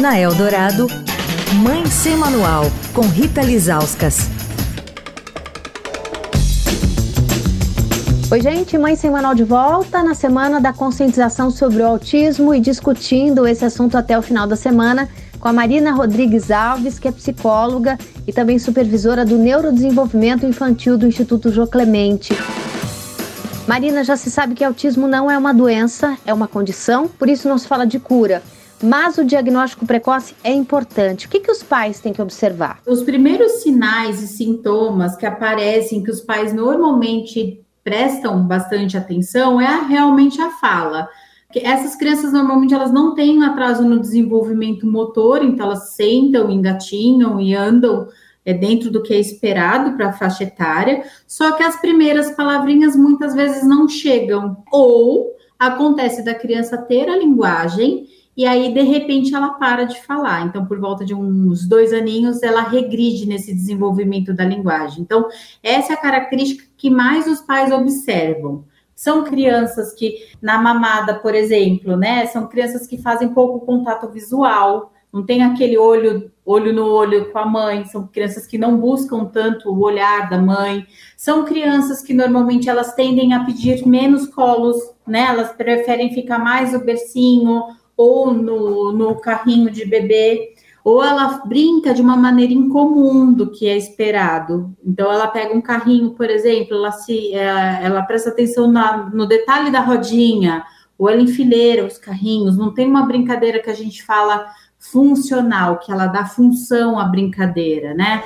Na Eldorado, Mãe Sem Manual, com Rita Lizauskas. Oi, gente, Mãe Sem Manual de volta na semana da conscientização sobre o autismo e discutindo esse assunto até o final da semana com a Marina Rodrigues Alves, que é psicóloga e também supervisora do neurodesenvolvimento infantil do Instituto Jô Clemente. Marina, já se sabe que autismo não é uma doença, é uma condição, por isso não se fala de cura. Mas o diagnóstico precoce é importante. O que, que os pais têm que observar? Os primeiros sinais e sintomas que aparecem, que os pais normalmente prestam bastante atenção, é a, realmente a fala. Essas crianças normalmente elas não têm atraso no desenvolvimento motor, então elas sentam, engatinham e andam é, dentro do que é esperado para a faixa etária, só que as primeiras palavrinhas muitas vezes não chegam, ou acontece da criança ter a linguagem e aí de repente ela para de falar. Então, por volta de uns dois aninhos, ela regride nesse desenvolvimento da linguagem. Então, essa é a característica que mais os pais observam. São crianças que, na mamada, por exemplo, né? São crianças que fazem pouco contato visual, não tem aquele olho, olho no olho com a mãe, são crianças que não buscam tanto o olhar da mãe, são crianças que normalmente elas tendem a pedir menos colos, né? Elas preferem ficar mais no bercinho ou no, no carrinho de bebê, ou ela brinca de uma maneira incomum do que é esperado. Então, ela pega um carrinho, por exemplo, ela, se, ela, ela presta atenção na, no detalhe da rodinha, ou ela enfileira os carrinhos, não tem uma brincadeira que a gente fala funcional, que ela dá função à brincadeira, né?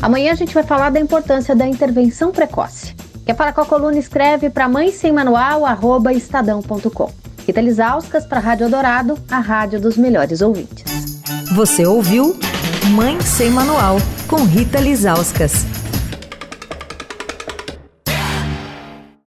Amanhã a gente vai falar da importância da intervenção precoce. Quer falar com a coluna? Escreve para mãe sem manual, arroba estadão.com. Rita Lisauskas para a Rádio Dourado, a rádio dos melhores ouvintes. Você ouviu Mãe Sem Manual, com Rita Lisauskas.